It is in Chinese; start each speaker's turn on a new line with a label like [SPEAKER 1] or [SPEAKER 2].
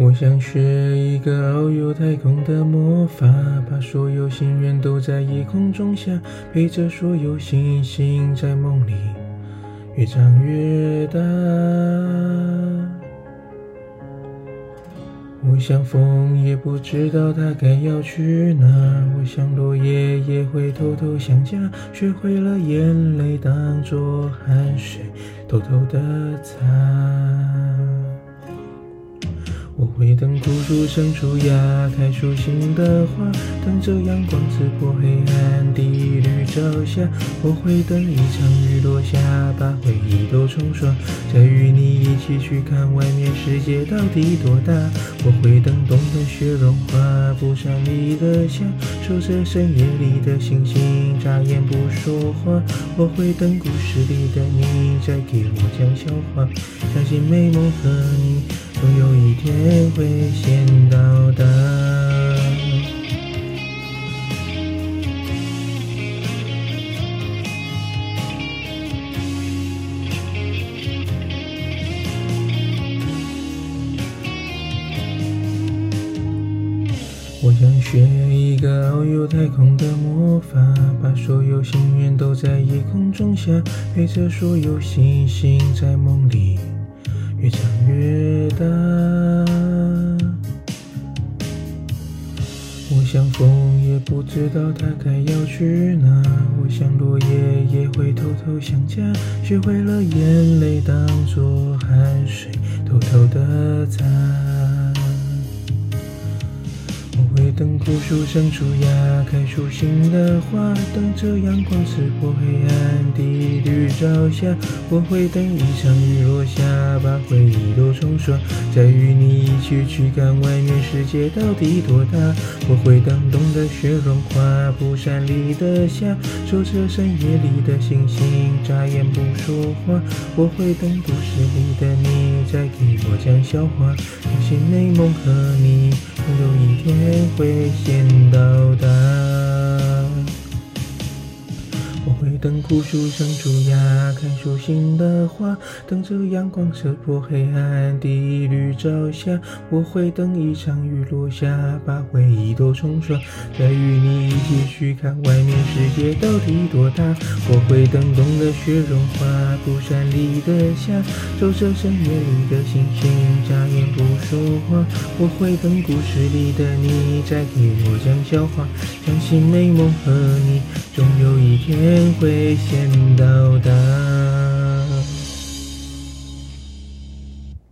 [SPEAKER 1] 我想学一个遨游太空的魔法，把所有心愿都在夜空中下，陪着所有星星在梦里越长越大。我想风也不知道它该要去哪，我想落叶也会偷偷想家，学会了眼泪当作汗水，偷偷的擦。我会等枯树生出芽，开出新的花，等着阳光刺破黑暗的绿朝霞。我会等一场雨落下，把回忆都冲刷，再与你一起去看外面世界到底多大。我会等冬的雪融化，蒲扇里的夏，守着深夜里的星星，眨眼不说话。我会等故事里的你，再给我讲笑话，相信美梦和总有一天会先到达。我想学一个遨游太空的魔法，把所有心愿都在夜空中下，陪着所有星星在梦里。越长我想风也不知道它该要去哪，我想落叶也会偷偷想家，学会了眼泪当作汗水，偷偷的擦。等枯树生出芽，开出新的花，等着阳光刺破黑暗的绿洲下。我会等一场雨落下，把回忆都冲刷，再与你一起去看外面世界到底多大。我会等冬的雪融化，蒲扇里的夏，守着深夜里的星星，眨眼不说话。我会等故事里的你，再给我讲笑话，相信美梦和你，天会。先到达。我会等枯树生出芽，开出新的花，等着阳光射破黑暗的绿洲下。我会等一场雨落下，把回忆都冲刷，再与你一起去看外面世界到底多大。我会等冬的雪融化，蒲扇里的夏，守着深夜里的星星，眨眼不说话。我会等故事里的你，再给我讲笑话，相信美梦和你，终有一天会先到达。